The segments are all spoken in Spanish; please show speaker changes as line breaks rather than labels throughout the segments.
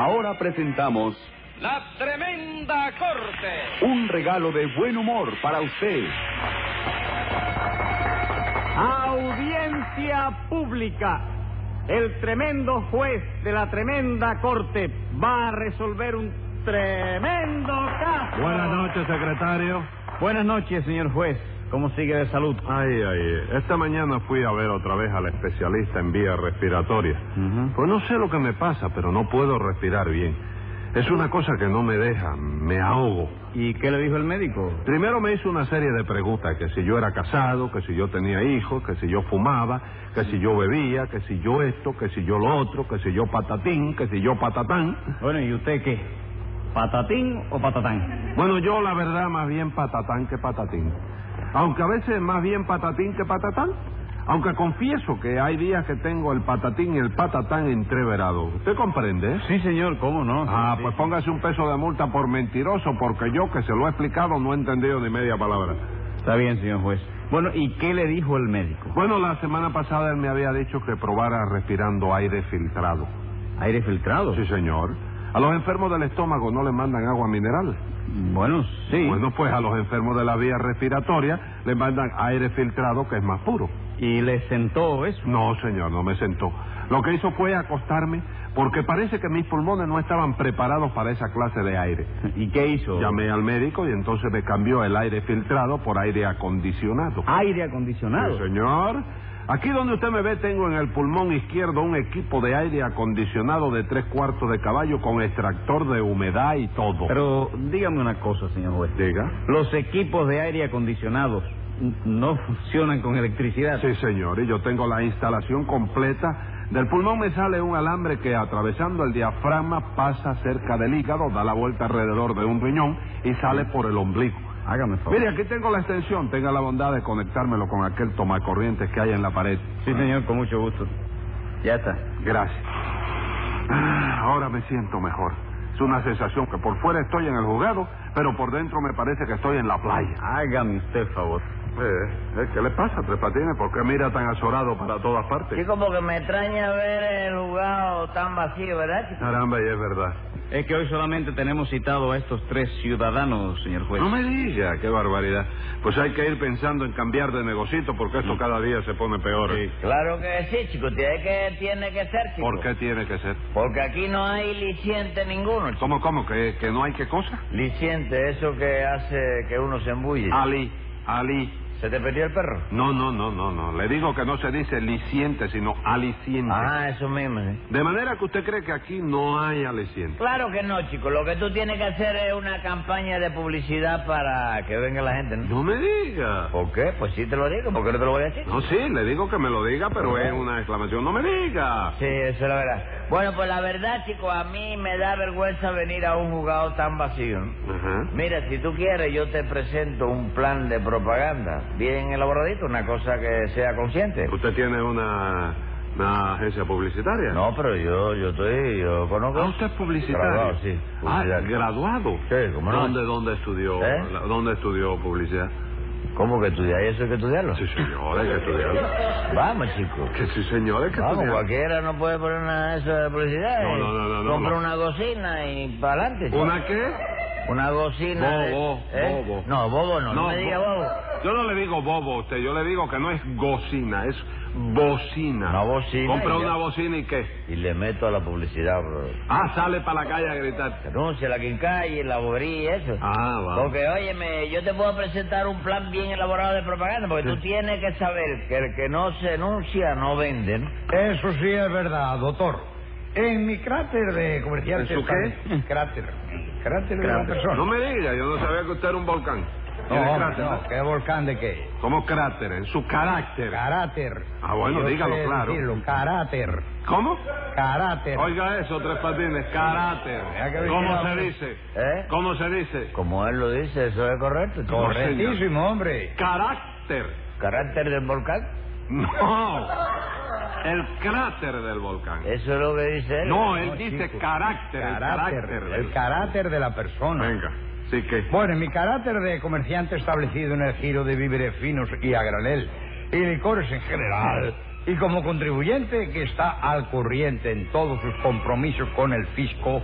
Ahora presentamos
La Tremenda Corte.
un regalo de buen humor para usted.
Audiencia pública. El tremendo juez de la tremenda corte va a resolver un tremendo caso.
Buenas noches, secretario.
Buenas noches, señor juez. ¿Cómo sigue de salud?
Ay, ay, esta mañana fui a ver otra vez al especialista en vías respiratorias. Pues no sé lo que me pasa, pero no puedo respirar bien. Es una cosa que no me deja, me ahogo.
¿Y qué le dijo el médico?
Primero me hizo una serie de preguntas, que si yo era casado, que si yo tenía hijos, que si yo fumaba, que si yo bebía, que si yo esto, que si yo lo otro, que si yo patatín, que si yo patatán.
Bueno, ¿y usted qué? ¿Patatín o patatán?
Bueno, yo la verdad más bien patatán que patatín. Aunque a veces más bien patatín que patatán. Aunque confieso que hay días que tengo el patatín y el patatán entreverados. ¿Usted comprende?
Sí, señor, ¿cómo no?
Ah, pues póngase un peso de multa por mentiroso, porque yo que se lo he explicado no he entendido ni media palabra.
Está bien, señor juez. Bueno, ¿y qué le dijo el médico?
Bueno, la semana pasada él me había dicho que probara respirando aire filtrado.
¿Aire filtrado?
Sí, señor. A los enfermos del estómago no le mandan agua mineral.
Bueno, sí.
Bueno, pues a los enfermos de la vía respiratoria le mandan aire filtrado que es más puro.
¿Y le sentó eso?
No, señor, no me sentó. Lo que hizo fue acostarme porque parece que mis pulmones no estaban preparados para esa clase de aire.
¿Y qué hizo?
Llamé al médico y entonces me cambió el aire filtrado por aire acondicionado.
¿Aire acondicionado?
Sí, señor. Aquí donde usted me ve tengo en el pulmón izquierdo un equipo de aire acondicionado de tres cuartos de caballo con extractor de humedad y todo.
Pero dígame una cosa, señor juez.
Diga.
Los equipos de aire acondicionados no funcionan con electricidad.
Sí, señor, y yo tengo la instalación completa. Del pulmón me sale un alambre que atravesando el diafragma pasa cerca del hígado, da la vuelta alrededor de un riñón y sale por el ombligo.
Hágame favor.
Mire, aquí tengo la extensión, tenga la bondad de conectármelo con aquel tomacorrientes que hay en la pared.
Sí, señor, con mucho gusto. Ya está.
Gracias. Ah, Ahora me siento mejor. Es una sensación que por fuera estoy en el juzgado, pero por dentro me parece que estoy en la playa.
Hágame usted favor.
Eh, ¿Qué le pasa, Tres Patines? ¿Por qué mira tan azorado para todas partes?
Chico, porque me extraña ver el jugado tan vacío, ¿verdad, chico?
Caramba, y es verdad.
Es que hoy solamente tenemos citado a estos tres ciudadanos, señor juez.
No me diga, qué barbaridad. Pues hay que ir pensando en cambiar de negocito porque esto cada día se pone peor.
Sí.
Claro que sí, chico. Tiene que, tiene que ser, chico.
¿Por qué tiene que ser?
Porque aquí no hay liciente ninguno, chico.
¿Cómo, cómo? ¿Que, que no hay qué cosa?
Liciente, eso que hace que uno se embulle.
Ali, Ali.
¿Se te perdió el perro?
No, no, no, no, no. Le digo que no se dice liciente, sino aliciente.
Ah, eso mismo, sí.
De manera que usted cree que aquí no hay aliciente.
Claro que no, chico. Lo que tú tienes que hacer es una campaña de publicidad para que venga la gente, ¿no?
No me diga.
¿Por qué? Pues sí te lo digo. ¿Por qué no te lo voy a decir?
No, sí, le digo que me lo diga, pero es una exclamación. No me diga.
Sí, eso es la verdad. Bueno, pues la verdad, chico, a mí me da vergüenza venir a un jugado tan vacío. ¿no?
Ajá.
Mira, si tú quieres, yo te presento un plan de propaganda bien elaboradito, una cosa que sea consciente.
¿Usted tiene una, una agencia publicitaria?
No, pero yo, yo estoy, yo conozco.
Ah, usted es publicitario.
Graduado, sí.
Ah, graduado.
Sí, ¿cómo no?
¿Dónde, dónde estudió?
¿Eh?
la- ¿Dónde estudió publicidad?
¿Cómo que estudiar? ¿Eso hay que estudiarlo?
Sí, señor, hay que estudiarlo.
Vamos, chico.
Que sí, señor, hay que
Vamos,
estudiarlo.
cualquiera no puede poner una de esas de publicidad.
No,
y
no, no, no, no,
Compra
no.
una bocina y para adelante.
¿Una qué?
Una bocina. de-
Bobo,
¿eh?
bobo.
No, bobo no, no, me diga
bo-
bobo.
Yo no le digo bobo a usted, yo le digo que no es gocina, es bocina.
Una bocina
Compra
ya.
una bocina y qué.
Y le meto a la publicidad, bro.
Ah, sale para la calle a gritar.
Anuncia la quincalla, la bobería y eso.
Ah, va.
Porque, óyeme, yo te puedo presentar un plan bien elaborado de propaganda, porque tú tienes que saber que el que no se enuncia no vende, ¿no?
Eso sí es verdad, doctor. En mi cráter de comerciante...
¿En su qué?
Cráter. Cráter de
Cráter.
persona.
No me diga, yo no sabía que usted era un volcán. ¿Tiene
no,
cráter?
no, ¿qué volcán de qué?
¿Cómo cráter? En su carácter.
Caráter.
Ah, bueno,
Yo
dígalo
sé
claro.
decirlo, Caráter.
¿Cómo?
Caráter.
Oiga eso, Tres Patines, carácter.
Que
¿Cómo se dice?
¿Eh?
¿Cómo se dice?
Como él lo dice, eso es correcto.
Correctísimo, hombre.
Carácter.
Carácter del volcán.
No. El cráter del volcán.
Eso es lo que dice él.
No, él
No,
dice
chico.
carácter, el carácter.
El
del-
caráter de la persona.
Venga, sí que.
Bueno, en mi carácter de comerciante establecido en el giro de víveres finos y a granel y licores en general, Y como contribuyente que está al corriente en todos sus compromisos con el fisco,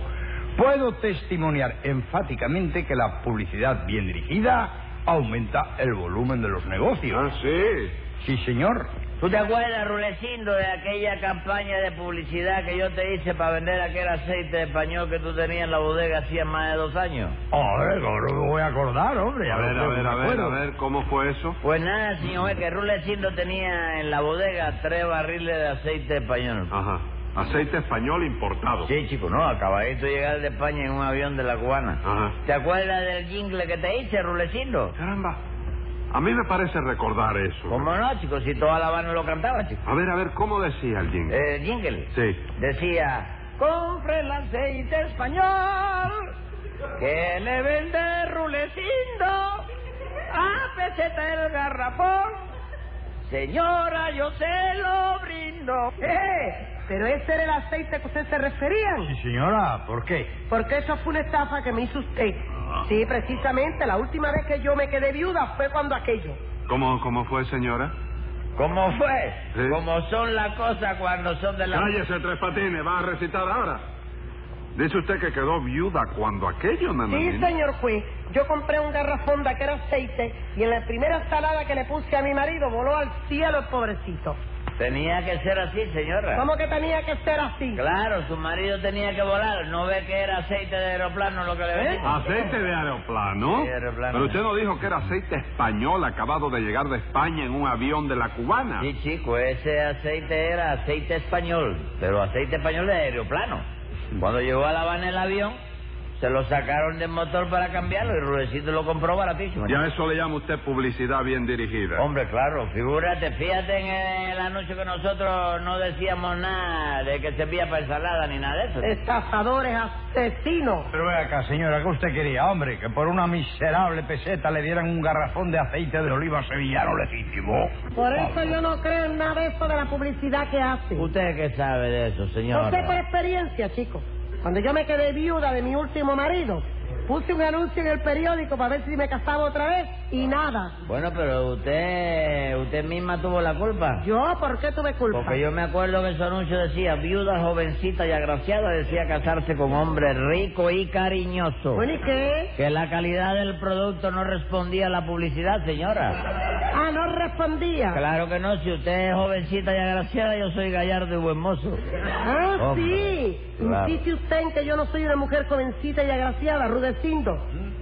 puedo testimoniar enfáticamente que la publicidad bien dirigida aumenta el volumen de los negocios.
Ah, sí.
Sí, señor.
¿Tú te acuerdas, Rulecindo, de aquella campaña de publicidad que yo te hice para vender aquel aceite español que tú tenías en la bodega hacía más de dos años?
A ver, ahora me voy a acordar, hombre.
A ver, a ver, a ver, a ver, ¿cómo fue eso?
Pues nada, señor que Rulecindo tenía en la bodega tres barriles de aceite español.
Ajá. Aceite español importado.
Sí, chico, no, acabadito de llegar de España en un avión de la cubana.
Ajá.
¿Te acuerdas del jingle que te hice, Rulecindo?
Caramba. A mí me parece recordar eso.
¿Cómo no, chico? Si toda La Habana lo cantaba, chico.
A ver, a ver, ¿cómo decía el jingle?
Eh, jingle.
Sí.
Decía, compre el aceite español que le vende Rulecindo a peseta el garrafón. Señora, yo se lo brindo.
¡Eh! Pero ese era el aceite que usted se referían.
Sí, señora, ¿por qué?
Porque eso fue una estafa que me hizo usted. Sí, precisamente. La última vez que yo me quedé viuda fue cuando aquello.
¿Cómo, cómo fue, señora?
¿Cómo fue?
Sí.
Como son las cosas cuando son de la...
Cállese, Tres Patines, va a recitar ahora. Dice usted que quedó viuda cuando aquello,
Sí,
nananina.
señor juez. Yo compré un garrafón de aquel aceite y en la primera ensalada que le puse a mi marido voló al cielo el pobrecito.
Tenía que ser así, señora.
¿Cómo que tenía que ser así?
Claro, su marido tenía que volar. ¿No ve que era aceite de aeroplano lo que le vendimos?
¿Aceite de aeroplano?
Sí, aeroplano.
Pero usted no dijo que era aceite español acabado de llegar de España en un avión de la cubana.
Sí, chico, ese aceite era aceite español, pero aceite español de aeroplano. Cuando llegó a La Habana el avión, se lo sacaron del motor para cambiarlo y Rudecito lo compró baratísimo.
Ya eso le llama usted publicidad bien dirigida.
Hombre, claro, figúrate, fíjate en el anuncio que nosotros no decíamos nada de que servía para ensalada ni nada de eso.
Estafadores, asesinos.
Pero ve acá, señora, ¿qué usted quería? Hombre, que por una miserable peseta le dieran un garrafón de aceite de oliva sevillano legítimo.
Por eso yo no creo en nada de eso de la publicidad que hacen.
¿Usted qué sabe de eso, señor?
No sé por experiencia, chicos. Cuando yo me quedé viuda de mi último marido, puse un anuncio en el periódico para ver si me casaba otra vez y nada.
Bueno, pero usted, usted misma tuvo la culpa.
¿Yo por qué tuve culpa?
Porque yo me acuerdo que su anuncio decía, viuda, jovencita y agraciada, decía casarse con hombre rico y cariñoso.
Bueno, ¿y qué?
Que la calidad del producto no respondía a la publicidad, señora.
Ah, no respondía.
Claro que no, si usted es jovencita y agraciada, yo soy gallardo y buen mozo.
Ah,
Hombre,
sí.
claro.
Insiste usted en que yo no soy una mujer jovencita y agraciada, Rudecindo.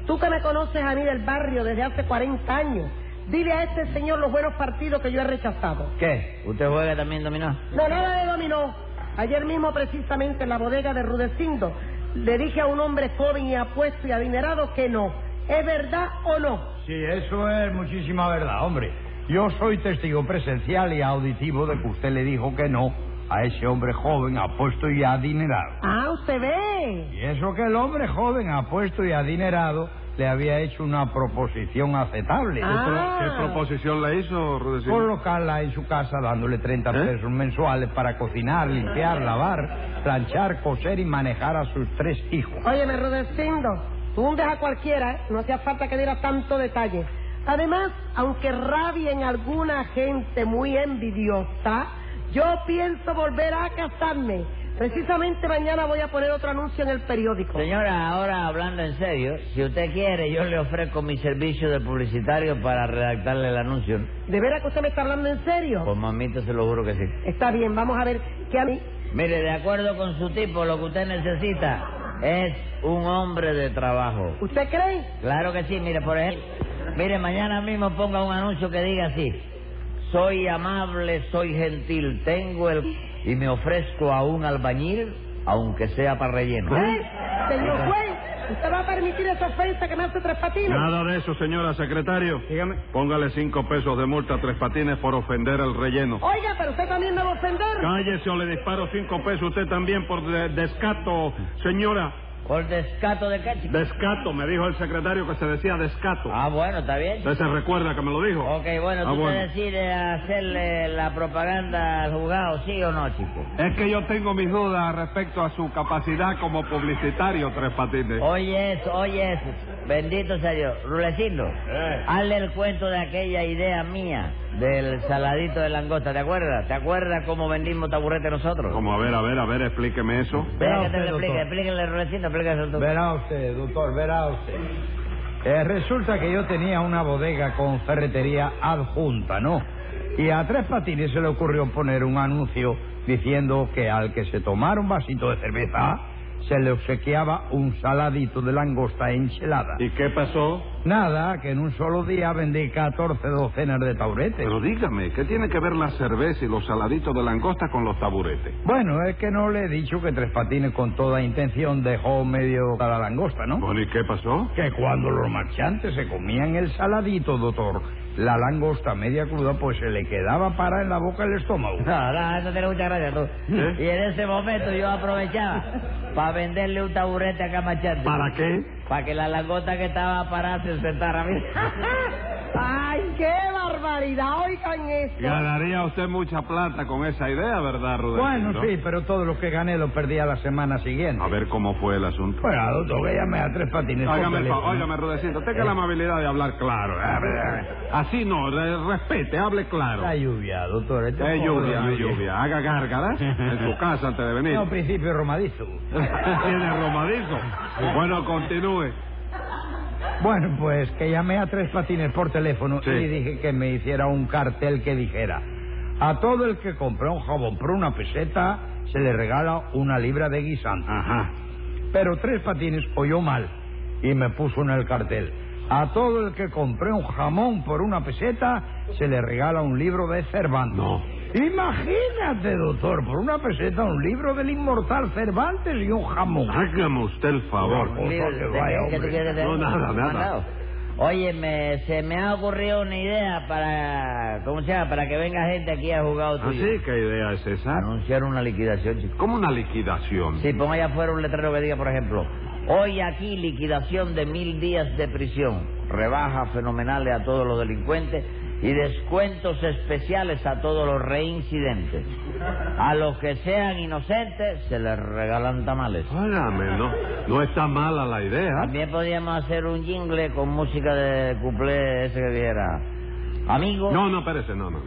Tú que me conoces a mí del barrio desde hace 40 años, dile a este señor los buenos partidos que yo he rechazado.
¿Qué? ¿Usted juega también dominó?
No, nada de dominó. Ayer mismo, precisamente, en la bodega de Rudecindo, le dije a un hombre joven y apuesto y adinerado que no. ¿Es verdad o no?
Sí, eso es muchísima verdad, hombre. Yo soy testigo presencial y auditivo de que usted le dijo que no a ese hombre joven, apuesto y adinerado.
Ah, usted ve.
Y eso que el hombre joven, apuesto y adinerado, le había hecho una proposición aceptable.
Ah.
¿Qué proposición le hizo, Rudecindo?
Colocarla en su casa dándole 30
¿Eh?
pesos mensuales para cocinar, limpiar, lavar, planchar, coser y manejar a sus tres hijos.
Óyeme, Rudecindo, tú hundes a cualquiera, ¿eh? No hacía falta que diera tanto detalle. Además, aunque rabien alguna gente muy envidiosa, yo pienso volver a casarme. Precisamente mañana voy a poner otro anuncio en el periódico.
Señora, ahora hablando en serio, si usted quiere, yo le ofrezco mi servicio de publicitario para redactarle el anuncio.
¿De veras que usted me está hablando en serio?
Pues mamita, se lo juro que sí.
Está bien, vamos a ver qué a mí...
Mire, de acuerdo con su tipo, lo que usted necesita es un hombre de trabajo.
¿Usted cree?
Claro que sí, mire, por ejemplo, mire, mañana mismo ponga un anuncio que diga así, soy amable, soy gentil, tengo el... y me ofrezco a un albañil, aunque sea para relleno.
¿Eh? Señor juez, ¿usted va a permitir esa ofensa que me hace tres patines?
Nada de eso, señora secretario.
Dígame.
Póngale cinco pesos de multa a Tres Patines por ofender el relleno.
Oiga, pero usted también me va a ofender.
Cállese o le disparo cinco pesos usted también por de- descato, señora.
¿Por descato de qué, chico?
Descato, me dijo el secretario que se decía descato.
Ah, bueno, está bien.
¿Usted se recuerda que me lo dijo?
Ok, bueno,
Ah,
¿tú
bueno.
te decides hacerle la propaganda al juzgado, sí o no, chico?
Es que yo tengo mis dudas respecto a su capacidad como publicitario, Tres Patines.
Oye eso, oye eso. Bendito sea Dios. Rulecindo, hazle el cuento de aquella idea mía del saladito de langosta, ¿te acuerdas? ¿Te acuerdas cómo vendimos taburete nosotros?
Como, a ver, a ver, a ver, explíqueme eso.
Espera que te
usted,
lo explique, explíquenle, Rulecindo, explíquenle tú.
Verá usted, doctor, verá usted. Eh, resulta que yo tenía una bodega con ferretería adjunta, ¿no? Y a Tres Patines se le ocurrió poner un anuncio diciendo que al que se tomara un vasito de cerveza se le obsequiaba un saladito de langosta enchilada.
¿Y qué pasó?
Nada, que en un solo día vendí 14 docenas de tauretes.
Pero dígame, ¿qué tiene que ver la cerveza y los saladitos de langosta con los taburetes?
Bueno, es que no le he dicho que Tres Patines con toda intención dejó medio cada langosta, ¿no?
Bueno, ¿y qué pasó?
Que cuando los marchantes se comían el saladito, doctor, la langosta media cruda, pues se le quedaba para en la boca el estómago.
No, no, eso tiene muchas gracias tú.
¿Eh?
Y en ese momento yo aprovechaba para venderle un taburete a Camachante.
¿Para qué?
Para que la langota que estaba parada se sentara.
¡Ay, qué barbaridad! Oigan esto.
Ganaría usted mucha plata con esa idea, ¿verdad, Rudecindo?
Bueno, sí, pero todo lo que gané lo perdí a la semana siguiente.
A ver cómo fue el asunto.
Bueno, doctor, que llamé a Tres Patines.
Óigame, óigame, Rudecindo, tenga la amabilidad de hablar claro. Ver. Así no, re- respete, hable claro.
La lluvia, doctor. este
Es lluvia, es lluvia. Haga gárgaras en su casa antes de venir.
No, principio romadizo.
Tiene romadizo. Bueno, continúe.
Bueno, pues que llamé a Tres Patines por teléfono
Sí.
y dije que me hiciera un cartel que dijera a todo el que compre un jabón por una peseta se le regala una libra de guisante.
Ajá.
Pero Tres Patines oyó mal y me puso en el cartel. A todo el que compre un jamón por una peseta se le regala un libro de Cervantes.
No.
Imagínate, doctor, por una peseta un libro del inmortal Cervantes y un jamón.
Hágame usted el favor.
Por
Lío,
favor, que
¿de
vaya,
qué- qué tú
hombre.
quieres de-
No, nada, nada.
Oye, me, se me ha ocurrido una idea para, ¿cómo se llama? Para que venga gente aquí a jugar tuyo.
¿Así? ¿Qué idea es esa?
Anunciar una liquidación, chico.
Como una liquidación.
Sí, ponga allá afuera un letrero que diga, por ejemplo, hoy aquí liquidación de mil días de prisión, rebajas fenomenales a todos los delincuentes y descuentos especiales a todos los reincidentes. A los que sean inocentes se les regalan tamales.
Óigame, no, no está mala la idea.
También podríamos hacer un jingle con música de cuplé ese que dijera, amigo.
No, no, espérese, no, no.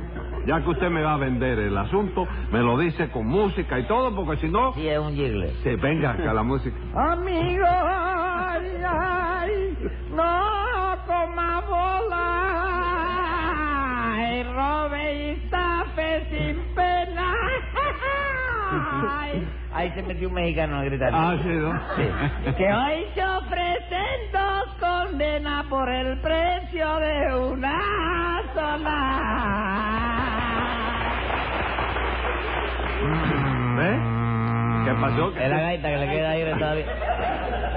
Ya que usted me va a vender el asunto, me lo dice con música y todo, porque si no,
Sí, es un jingle.
se venga acá la música.
Amigo, ay, ay, no y robe y estafe sin pena. Ay, ahí se metió un mexicano a gritar.
Ah, sí, ¿no?
Sí. Que hoy se ofrecen dos condenas por el precio de una sola.
¿Ve? ¿Qué pasó?
Es la gaita que le queda aire todavía.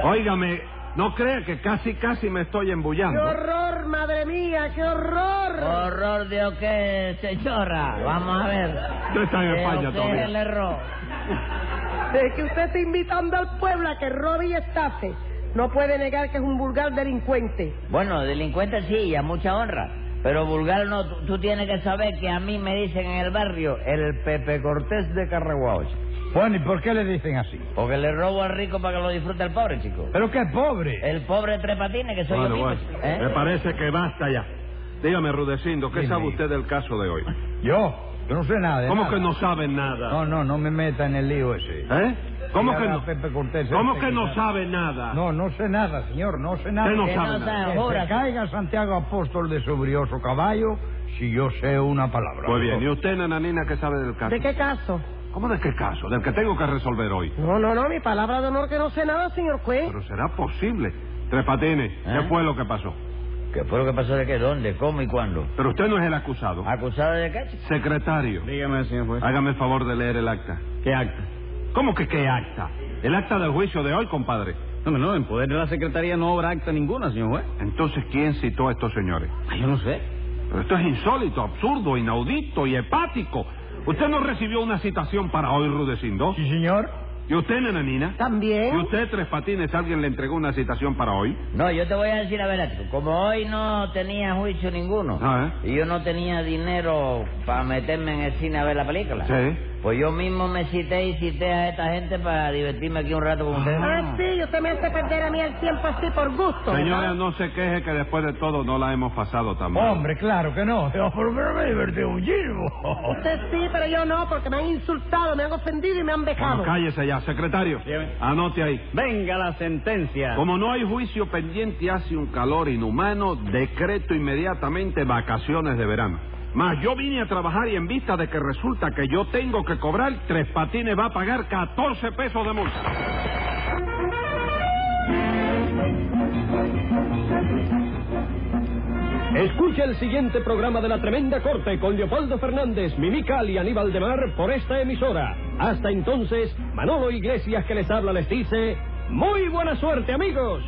Óigame, no crea que casi, casi me estoy
¡Qué
embullando.
horror, madre mía! ¡Qué horror!
Horror de o qué, señora. Vamos a ver.
Usted está en
¿De
España
qué es
todavía.
el error?
De que usted está invitando al pueblo a que robe y estafe. No puede negar que es un vulgar delincuente.
Bueno, delincuente sí, y a mucha honra. Pero vulgar no, tú, tú tienes que saber que a mí me dicen en el barrio el Pepe Cortés de Carraguao.
Bueno, ¿y por qué le dicen así?
Porque le robo al rico para que lo disfrute el pobre, chico.
Pero qué pobre.
El pobre tres patines que soy
Bueno,
yo mismo.
bueno,
¿eh?
me parece que basta ya. Dígame, Rudecindo, ¿qué
Dime.
sabe usted del caso de hoy?
Yo, yo no sé nada de
¿Cómo
nada.
que no sabe nada?
No, no, no me meta en el lío ese.
¿Eh? ¿Cómo que no?
Pepe Cortés
¿Cómo
este
que no sabe nada?
No, no sé nada, señor, no sé nada.
Usted no
Que
sabe
no
nada.
sabe,
Que caiga Santiago Apóstol de su brioso caballo si yo sé una palabra.
Pues bien, ¿y usted, nananina, qué sabe del caso?
¿De qué caso?
¿Cómo de qué caso? Del que tengo que resolver hoy.
No, no, no, mi palabra de honor que no sé nada, señor juez.
Pero será posible. Tres Patines, ¿qué
¿Eh?
fue lo que pasó?
¿Qué fue lo que pasó de qué? ¿Dónde? ¿Cómo y cuándo?
Pero usted no es el acusado.
¿Acusado de qué? chico?
Secretario,
Dígame, señor juez.
hágame el favor de leer el acta.
¿Qué acta?
¿Cómo que qué acta? El acta del juicio de hoy, compadre.
No, no, en poder de la secretaría no habrá acta ninguna, señor juez.
Entonces, ¿quién citó a estos señores?
Ay, yo no sé.
Pero esto es insólito, absurdo, inaudito y hepático. ¿Usted no recibió una citación para hoy, Rudecindo?
Sí, señor.
¿Y usted, Nananina? ¿Y
También.
usted, Tres Patines, alguien le entregó una citación para hoy?
No, yo te voy a decir la verdad. Como hoy no tenía juicio ninguno
Ah,
y yo no tenía dinero para meterme en el cine a ver la película,
Sí.
Pues yo mismo me cité y cité a esta gente para divertirme aquí un rato con ustedes.
Ah, sí, usted me hace perder a mí el tiempo así por gusto.
Señora,
¿verdad?
no se queje que después de todo no la hemos pasado tan mal.
Hombre, claro que no. Yo por lo menos me divertí muchísimo.
Usted sí, pero yo no, porque me han insultado, me han ofendido y me han
Bueno,
vejado.
cállese ya, secretario. Anote ahí.
Venga la sentencia.
Como no hay juicio pendiente y hace un calor inhumano, decreto inmediatamente vacaciones de verano. Más, yo vine a trabajar y en vista de que resulta que yo tengo que cobrar, Tres Patines va a pagar 14 pesos de multa.
Escucha el siguiente programa de La Tremenda Corte con Leopoldo Fernández, Mimical y Aníbal de Mar por esta emisora. Hasta entonces, Manolo Iglesias que les habla les dice, muy buena suerte amigos.